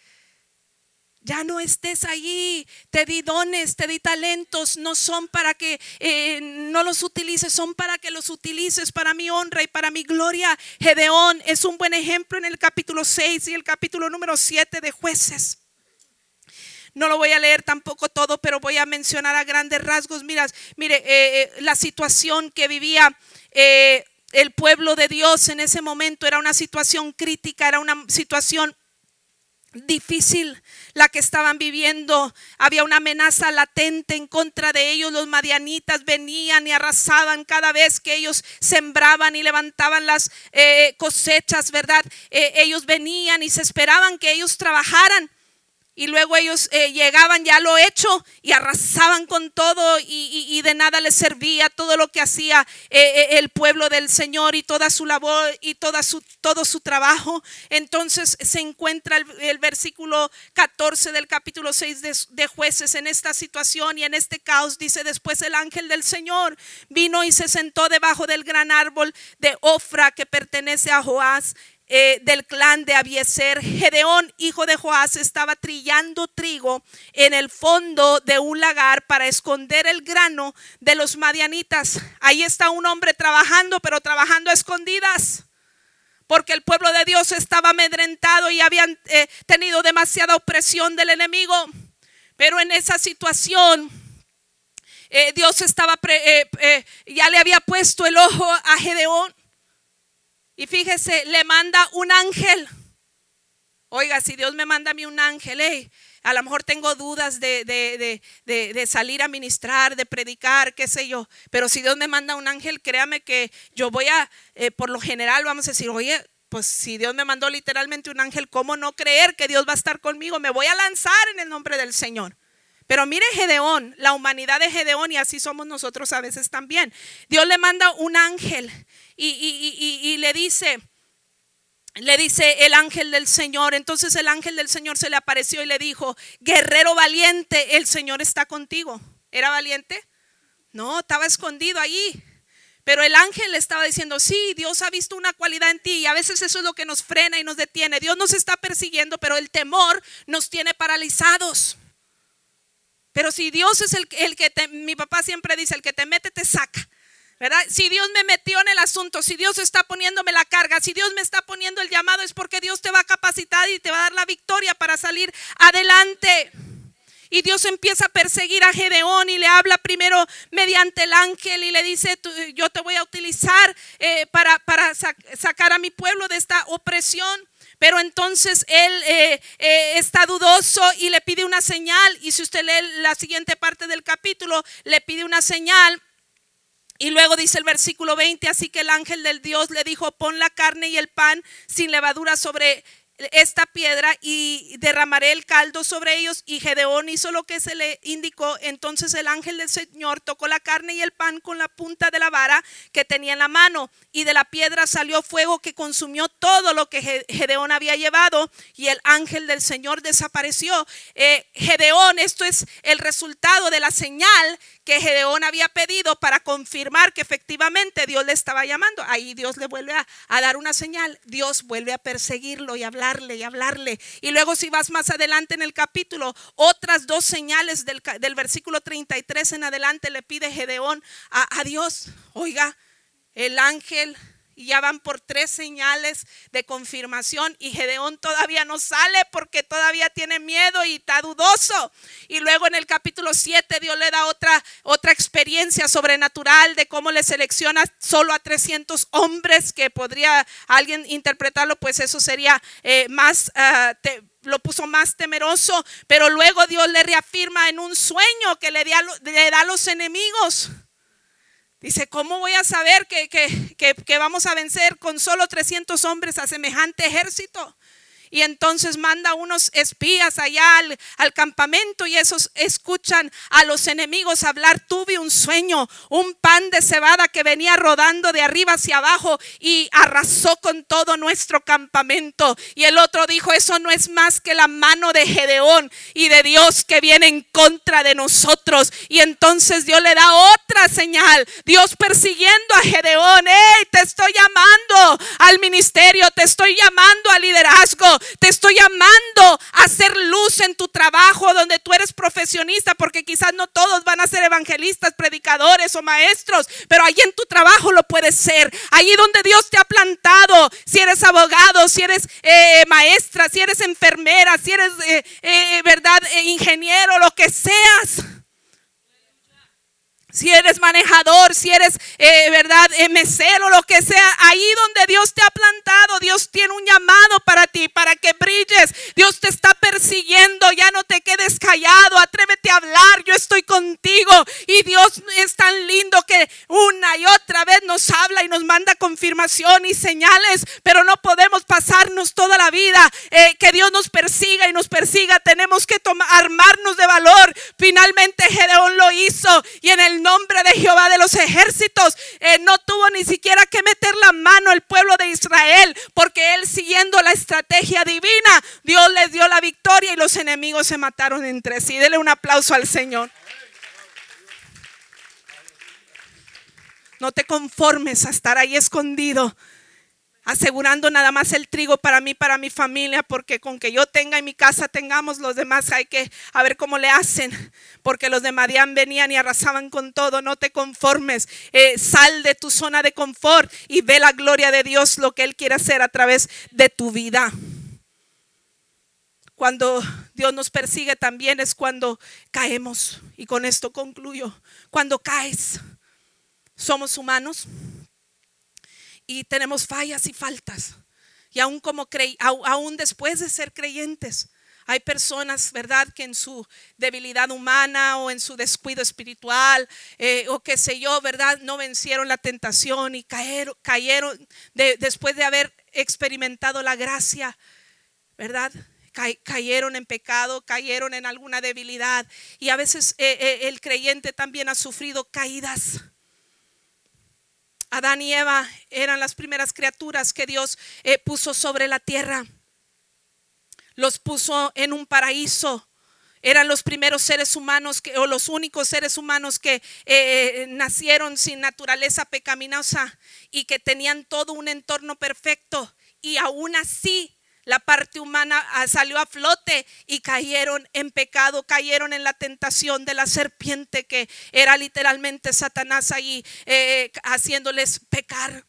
ya no estés allí. Te di dones, te di talentos. No son para que eh, no los utilices, son para que los utilices para mi honra y para mi gloria. Gedeón es un buen ejemplo en el capítulo 6 y el capítulo número 7 de jueces. No lo voy a leer tampoco todo, pero voy a mencionar a grandes rasgos. Mira, mire, eh, eh, la situación que vivía el pueblo de Dios en ese momento era una situación crítica, era una situación difícil la que estaban viviendo. Había una amenaza latente en contra de ellos. Los madianitas venían y arrasaban cada vez que ellos sembraban y levantaban las eh, cosechas, ¿verdad? Eh, ellos venían y se esperaban que ellos trabajaran y luego ellos eh, llegaban ya lo hecho y arrasaban con todo y, de nada les servía todo lo que hacía eh, eh, el pueblo del Señor y toda su labor y toda su, todo su trabajo. Entonces se encuentra el, versículo 14 del capítulo 6 de, de, jueces en esta situación y en este caos. Dice después el ángel del Señor vino y se sentó debajo del gran árbol de Ofra que pertenece a Joás eh, del clan de Abieser, Gedeón, hijo de Joás, estaba trillando trigo en el fondo de un lagar para esconder el grano de los madianitas. Ahí está un hombre trabajando, pero trabajando a escondidas. Porque el pueblo de Dios estaba amedrentado y habían eh, tenido demasiada opresión del enemigo. Pero en esa situación, eh, Dios estaba, ya le había puesto el ojo a Gedeón. Y fíjese, le manda un ángel. Oiga, si Dios me manda a mí un ángel, a lo mejor tengo dudas de, de, salir a ministrar, de predicar, qué sé yo. Pero si Dios me manda un ángel, créame que yo voy a, eh, por lo general, vamos a decir, oye, pues si Dios me mandó literalmente un ángel, ¿cómo no creer que Dios va a estar conmigo? Me voy a lanzar en el nombre del Señor. Pero mire Gedeón, la humanidad de Gedeón y así somos nosotros a veces también. Dios le manda un ángel y, le dice, le dice el ángel del Señor. Entonces el ángel del Señor se le apareció y le dijo, guerrero valiente, el Señor está contigo. ¿Era valiente? No, estaba escondido allí. Pero el ángel le estaba diciendo, sí, Dios ha visto una cualidad en ti y a veces eso es lo que nos frena y nos detiene. Dios nos está persiguiendo, pero el temor nos tiene paralizados. Pero si Dios es el, el que mi papá siempre dice, el que te mete te saca. ¿verdad? Si Dios me metió en el asunto, si Dios está poniéndome la carga, si Dios me está poniendo el llamado, es porque Dios te va a capacitar y te va a dar la victoria para salir adelante. Y Dios empieza a perseguir a Gedeón y le habla primero mediante el ángel y le dice, yo te voy a utilizar eh, para, para sacar a mi pueblo de esta opresión. Pero entonces él eh, eh, está dudoso y le pide una señal. Y si usted lee la siguiente parte del capítulo, le pide una señal. Y luego dice el versículo 20, así que el ángel del Dios le dijo, pon la carne y el pan sin levadura sobre esta piedra y derramaré el caldo sobre ellos. Y Gedeón hizo lo que se le indicó. Entonces el ángel del Señor tocó la carne y el pan con la punta de la vara que tenía en la mano. Y de la piedra salió fuego que consumió todo lo que Gedeón había llevado. Y el ángel del Señor desapareció. Eh, Gedeón, esto es el resultado de la señal que Gedeón había pedido para confirmar que efectivamente Dios le estaba llamando. Ahí Dios le vuelve a, dar una señal. Dios vuelve a perseguirlo y hablarle y hablarle. Y luego si vas más adelante en el capítulo, otras dos señales del, versículo 33 en adelante le pide Gedeón a, a Dios. Oiga, el ángel y ya van por tres señales de confirmación y Gedeón todavía no sale porque todavía tiene miedo y está dudoso. Y luego en el capítulo 7 Dios le da otra, otra experiencia sobrenatural de cómo le selecciona solo a 300 hombres que podría alguien interpretarlo, pues eso sería eh, más... Ah, lo puso más temeroso, pero luego Dios le reafirma en un sueño que le, le da a los enemigos. Dice, ¿cómo voy a saber que, que, vamos a vencer con solo 300 hombres a semejante ejército? Y entonces manda unos espías allá al, campamento y esos escuchan a los enemigos hablar. Tuve un sueño, un pan de cebada que venía rodando de arriba hacia abajo y arrasó con todo nuestro campamento. Y el otro dijo, eso no es más que la mano de Gedeón y de Dios que viene en contra de nosotros. Y entonces Dios le da otra señal. Dios persiguiendo a Gedeón. Hey, te estoy llamando al ministerio, te estoy llamando al liderazgo te estoy llamando a hacer luz en tu trabajo donde tú eres profesionista, porque quizás no todos van a ser evangelistas, predicadores o maestros, pero ahí en tu trabajo lo puedes ser. Allí donde Dios te ha plantado, si eres abogado, si eres eh, maestra, si eres enfermera, si eres, eh, eh, verdad, ingeniero, lo que seas si eres manejador, si eres, eh, verdad, eh, mesero, lo que sea, ahí donde Dios te ha plantado, Dios tiene un llamado para ti, para que brilles. Dios te está persiguiendo, ya no te quedes callado, atrévete a hablar, yo estoy contigo. Y Dios es tan lindo que una y otra vez nos habla y nos manda confirmación y señales, pero no podemos pasarnos toda la vida eh, que Dios nos persiga y nos persiga. Tenemos que armarnos de valor. Finalmente Gedeón lo hizo y en el nombre de Jehová de los ejércitos. Eh, no tuvo ni siquiera que meter la mano el pueblo de Israel, porque él siguiendo la estrategia divina, Dios les dio la victoria y los enemigos se mataron entre sí. Dele un aplauso al Señor. No te conformes a estar ahí escondido asegurando nada más el trigo para mí, para mi familia, porque con que yo tenga en mi casa tengamos los demás, hay que a ver cómo le hacen, porque los de Madián venían y arrasaban con todo, no te conformes, eh, sal de tu zona de confort y ve la gloria de Dios, lo que Él quiere hacer a través de tu vida. Cuando Dios nos persigue también es cuando caemos, y con esto concluyo, cuando caes, somos humanos y tenemos fallas y faltas. Y aún, como aún después de ser creyentes, hay personas, ¿verdad?, que en su debilidad humana o en su descuido espiritual eh, o qué sé yo, ¿verdad?, no vencieron la tentación y cayeron, cayeron después de haber experimentado la gracia, ¿verdad? cayeron en pecado, cayeron en alguna debilidad. Y a veces eh, eh, el creyente también ha sufrido caídas. Adán y Eva eran las primeras criaturas que Dios eh, puso sobre la tierra. Los puso en un paraíso. Eran los primeros seres humanos que, o los únicos seres humanos que eh, eh, nacieron sin naturaleza pecaminosa y que tenían todo un entorno perfecto. Y aún así la parte humana ah, salió a flote y cayeron en pecado, cayeron en la tentación de la serpiente que era literalmente Satanás ahí eh, haciéndoles pecar.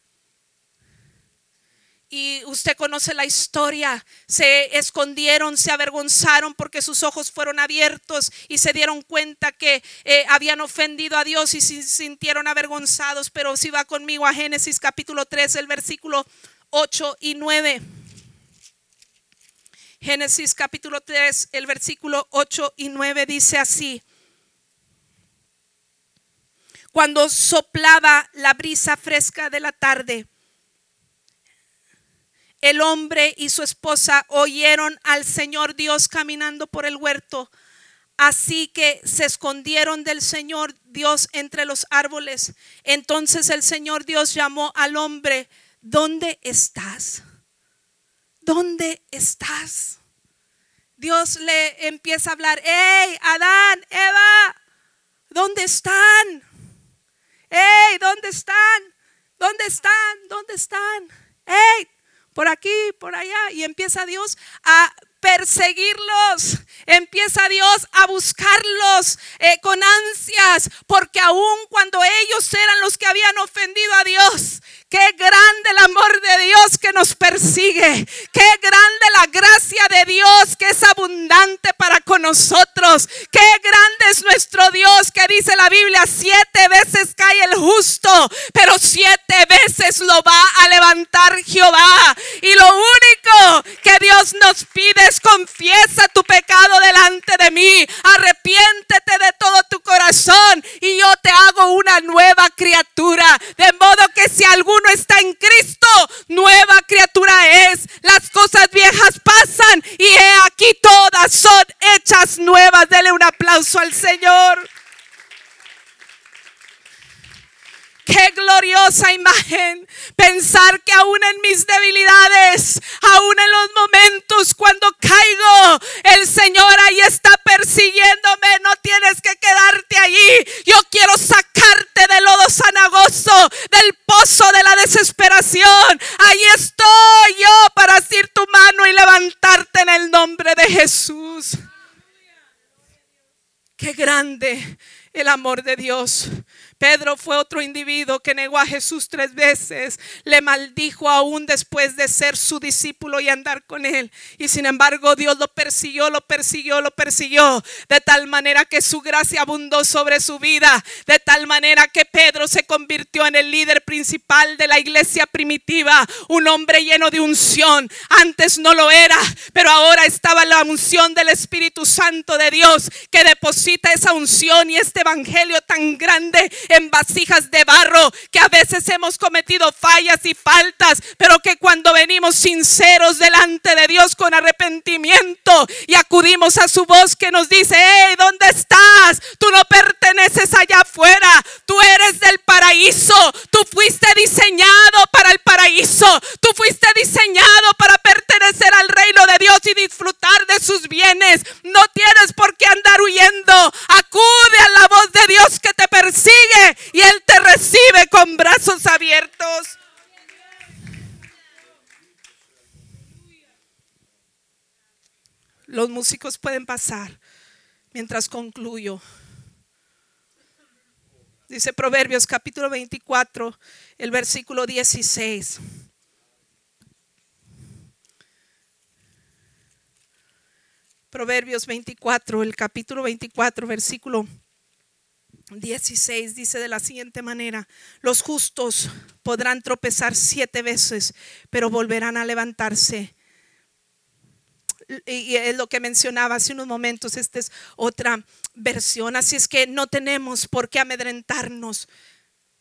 Y usted conoce la historia. Se escondieron, se avergonzaron porque sus ojos fueron abiertos y se dieron cuenta que eh, habían ofendido a Dios y se sintieron avergonzados. Pero si va conmigo a Génesis capítulo 3, el versículo 8 y 9. Génesis capítulo 3, el versículo 8 y 9 dice así. Cuando soplaba la brisa fresca de la tarde, el hombre y su esposa oyeron al Señor Dios caminando por el huerto. Así que se escondieron del Señor Dios entre los árboles. Entonces el Señor Dios llamó al hombre, ¿dónde estás? ¿Dónde estás? Dios le empieza a hablar, hey, Adán, Eva, ¿dónde están? Hey, ¿dónde están? ¿Dónde están? ¿Dónde están? Hey, por aquí, por allá. Y empieza Dios a perseguirlos. Empieza Dios a buscarlos eh, con ansias, porque aun cuando ellos eran los que habían ofendido a Dios, Qué grande el amor de Dios que nos persigue. Qué grande la gracia de Dios que es abundante para con nosotros. Qué grande es nuestro Dios que dice la Biblia, siete veces cae el justo, pero siete veces lo va a levantar Jehová. Y lo único que Dios nos pide es confiesa tu pecado delante de mí. Arrepiéntete de todo tu corazón y yo te hago una nueva criatura. De modo que si algún uno está en Cristo, nueva criatura es. Las cosas viejas pasan y he aquí todas son hechas nuevas. Dele un aplauso al Señor. Qué gloriosa imagen. Pensar que aún en mis debilidades, aún en los momentos cuando caigo, el Señor ahí está persiguiéndome. No tienes que quedarte allí. Yo quiero sacarte del lodo sanagoso, del pozo de la desesperación. Ahí estoy yo para asir tu mano y levantar de Jesús. Qué grande el amor de Dios. Pedro fue otro individuo que negó a Jesús tres veces, le maldijo aún después de ser su discípulo y andar con él. Y sin embargo Dios lo persiguió, lo persiguió, lo persiguió, de tal manera que su gracia abundó sobre su vida, de tal manera que Pedro se convirtió en el líder principal de la iglesia primitiva, un hombre lleno de unción. Antes no lo era, pero ahora estaba la unción del Espíritu Santo de Dios que deposita esa unción y este evangelio tan grande en vasijas de barro, que a veces hemos cometido fallas y faltas, pero que cuando venimos sinceros delante de Dios con arrepentimiento y acudimos a su voz que nos dice, hey, ¿dónde estás? Tú no perteneces allá afuera, tú eres del paraíso, tú fuiste diseñado para el paraíso, tú fuiste diseñado para pertenecer al reino de Dios y disfrutar de sus bienes. No tienes por qué andar huyendo, acude a la voz de Dios que te persigue y Él te recibe con brazos abiertos. Los músicos pueden pasar mientras concluyo. Dice Proverbios capítulo 24, el versículo 16. Proverbios 24, el capítulo 24, versículo 16 dice de la siguiente manera, los justos podrán tropezar siete veces, pero volverán a levantarse. Y es lo que mencionaba hace unos momentos, esta es otra versión, así es que no tenemos por qué amedrentarnos.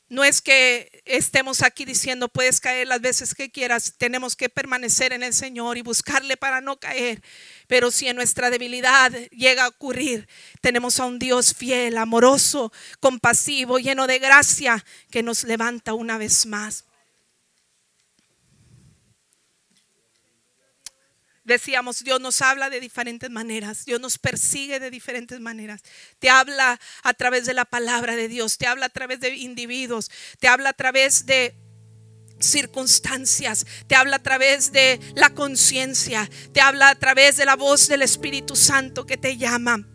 No es que estemos aquí diciendo puedes caer las veces que quieras, tenemos que permanecer en el Señor y buscarle para no caer. Pero si en nuestra debilidad llega a ocurrir, tenemos a un Dios fiel, amoroso, compasivo, lleno de gracia, que nos levanta una vez más. Decíamos, Dios nos habla de diferentes maneras, Dios nos persigue de diferentes maneras. Te habla a través de la palabra de Dios, te habla a través de individuos, te habla a través de circunstancias, te habla a través de la conciencia, te habla a través de la voz del Espíritu Santo que te llama.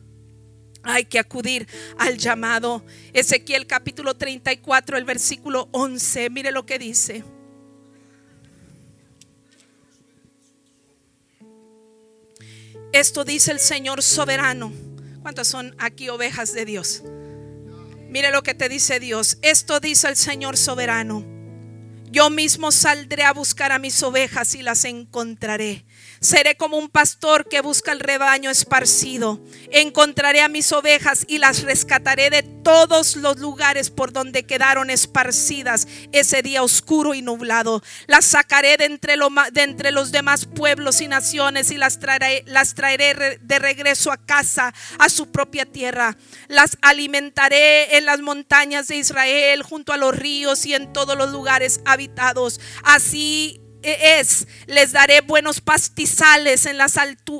Hay que acudir al llamado. Ezequiel capítulo 34, el versículo 11, mire lo que dice. Esto dice el Señor soberano. ¿Cuántas son aquí ovejas de Dios? Mire lo que te dice Dios. Esto dice el Señor soberano. Yo mismo saldré a buscar a mis ovejas y las encontraré. Seré como un pastor que busca el rebaño esparcido. Encontraré a mis ovejas y las rescataré de todos los lugares por donde quedaron esparcidas ese día oscuro y nublado. Las sacaré de entre, de entre los demás pueblos y naciones y las traeré, las traeré de regreso a casa, a su propia tierra. Las alimentaré en las montañas de Israel, junto a los ríos y en todos los lugares habitados. Así es, les daré buenos pastizales en las,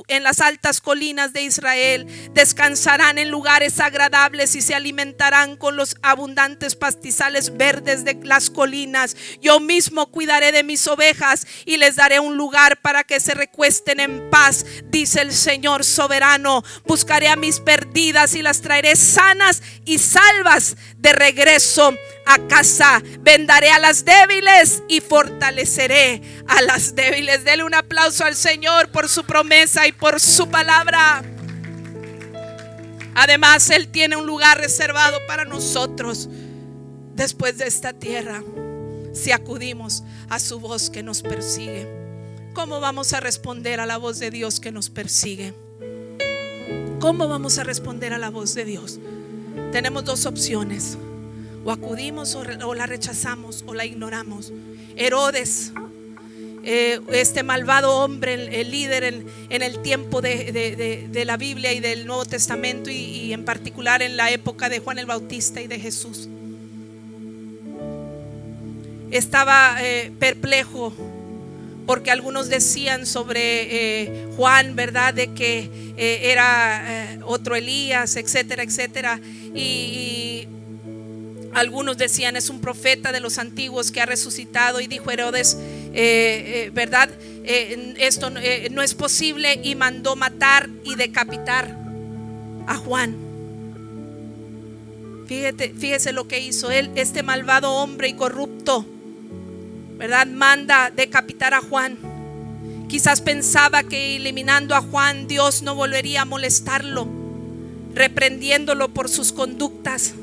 en las altas colinas de Israel. Descansarán en lugares agradables y se alimentarán con los abundantes pastizales verdes de las colinas. Yo mismo cuidaré de mis ovejas y les daré un lugar para que se recuesten en paz, dice el Señor soberano. Buscaré a mis perdidas y las traeré sanas y salvas de regreso a casa. Vendaré a las débiles y fortaleceré a las débiles. Dele un aplauso al Señor por su promesa y por su palabra. Además, Él tiene un lugar reservado para nosotros después de esta tierra. Si acudimos a su voz que nos persigue, ¿cómo vamos a responder a la voz de Dios que nos persigue? ¿Cómo vamos a responder a la voz de Dios? Tenemos dos opciones o acudimos o, la rechazamos o la ignoramos. Herodes, eh, este malvado hombre, el, líder en, el tiempo de, la Biblia y del Nuevo Testamento y, en particular en la época de Juan el Bautista y de Jesús. Estaba eh, perplejo porque algunos decían sobre eh, Juan, ¿verdad? De que era otro Elías, etcétera, etcétera. y algunos decían es un profeta de los antiguos que ha resucitado y dijo Herodes, eh, ¿verdad? esto no es posible y mandó matar y decapitar a Juan. Fíjese lo que hizo él, este malvado hombre y corrupto, ¿verdad? Manda decapitar a Juan. Quizás pensaba que eliminando a Juan Dios no volvería a molestarlo, reprendiéndolo por sus conductas,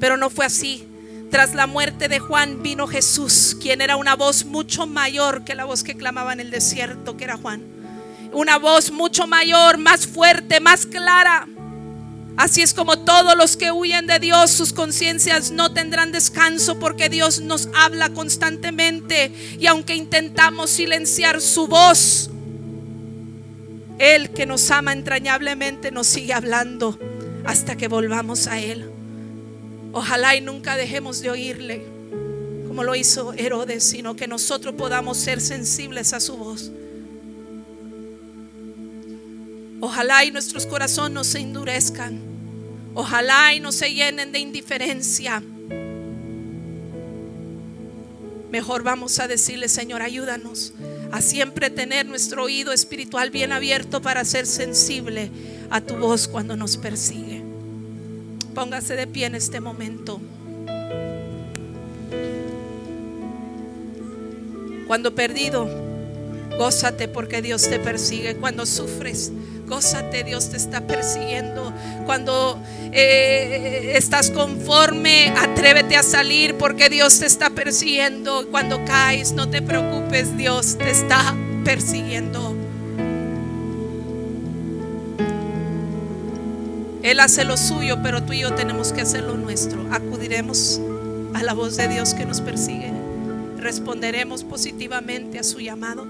pero no fue así. Tras la muerte de Juan vino Jesús, quien era una voz mucho mayor que la voz que clamaba en el desierto, que era Juan. Una voz mucho mayor, más fuerte, más clara. Así es como todos los que huyen de Dios, sus conciencias no tendrán descanso porque Dios nos habla constantemente. Y aunque intentamos silenciar su voz, Él que nos ama entrañablemente nos sigue hablando hasta que volvamos a Él. Ojalá y nunca dejemos de oírle como lo hizo Herodes, sino que nosotros podamos ser sensibles a su voz. Ojalá y nuestros corazones no se endurezcan. Ojalá y no se llenen de indiferencia. Mejor vamos a decirle, Señor, ayúdanos a siempre tener nuestro oído espiritual bien abierto para ser sensible a tu voz cuando nos persigue. Póngase de pie en este momento. Cuando perdido, gózate porque Dios te persigue. Cuando sufres, gózate, Dios te está persiguiendo. Cuando eh, estás conforme, atrévete a salir porque Dios te está persiguiendo. Cuando caes, no te preocupes, Dios te está persiguiendo. Él hace lo suyo, pero tú y yo tenemos que hacer lo nuestro. Acudiremos a la voz de Dios que nos persigue. Responderemos positivamente a su llamado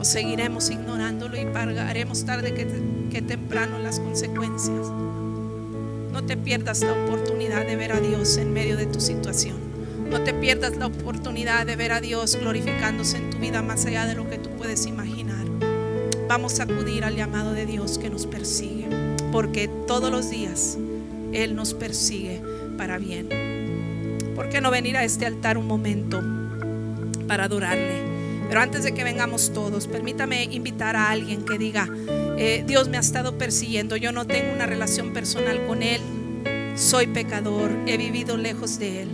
o seguiremos ignorándolo y pagaremos tarde que, que temprano las consecuencias. No te pierdas la oportunidad de ver a Dios en medio de tu situación. No te pierdas la oportunidad de ver a Dios glorificándose en tu vida más allá de lo que tú puedes imaginar. Vamos a acudir al llamado de Dios que nos persigue porque todos los días Él nos persigue para bien. ¿Por qué no venir a este altar un momento para adorarle? Pero antes de que vengamos todos, permítame invitar a alguien que diga, eh, Dios me ha estado persiguiendo, yo no tengo una relación personal con Él, soy pecador, he vivido lejos de Él,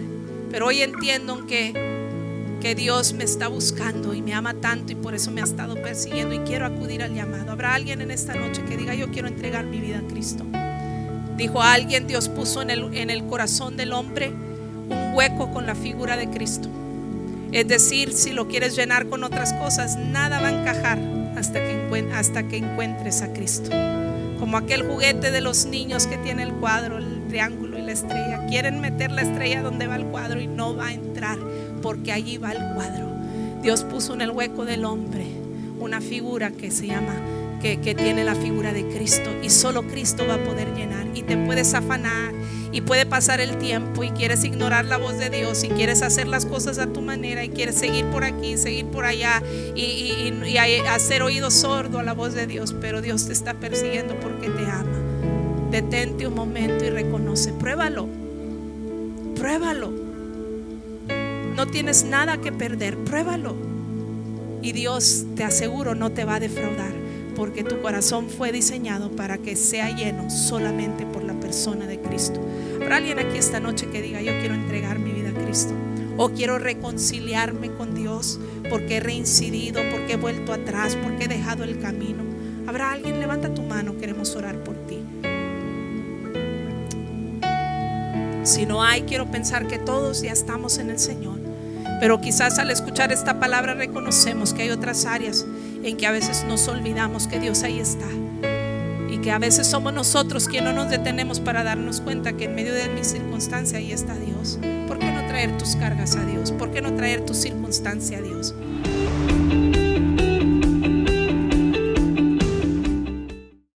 pero hoy entiendo que que Dios me está buscando y me ama tanto y por eso me ha estado persiguiendo y quiero acudir al llamado. ¿Habrá alguien en esta noche que diga yo quiero entregar mi vida a Cristo? Dijo alguien, Dios puso en el, en el corazón del hombre un hueco con la figura de Cristo. Es decir, si lo quieres llenar con otras cosas, nada va a encajar hasta que, hasta que encuentres a Cristo. Como aquel juguete de los niños que tiene el cuadro, el triángulo y la estrella. Quieren meter la estrella donde va el cuadro y no va a entrar porque allí va el cuadro. Dios puso en el hueco del hombre una figura que se llama, que, tiene la figura de Cristo y solo Cristo va a poder llenar y te puedes afanar y puede pasar el tiempo y quieres ignorar la voz de Dios y quieres hacer las cosas a tu manera y quieres seguir por aquí, seguir por allá y, y hacer oído sordo a la voz de Dios, pero Dios te está persiguiendo porque te ama. Detente un momento y reconoce, pruébalo, pruébalo. No tienes nada que perder, pruébalo. Y Dios, te aseguro, no te va a defraudar, porque tu corazón fue diseñado para que sea lleno solamente por la persona de Cristo. Habrá alguien aquí esta noche que diga, yo quiero entregar mi vida a Cristo, o quiero reconciliarme con Dios porque he reincidido, porque he vuelto atrás, porque he dejado el camino. Habrá alguien, levanta tu mano, queremos orar por ti. Si no hay, quiero pensar que todos ya estamos en el Señor. Pero quizás al escuchar esta palabra reconocemos que hay otras áreas en que a veces nos olvidamos que Dios ahí está. Y que a veces somos nosotros quienes no nos detenemos para darnos cuenta que en medio de mi circunstancia ahí está Dios. ¿Por qué no traer tus cargas a Dios? ¿Por qué no traer tu circunstancia a Dios?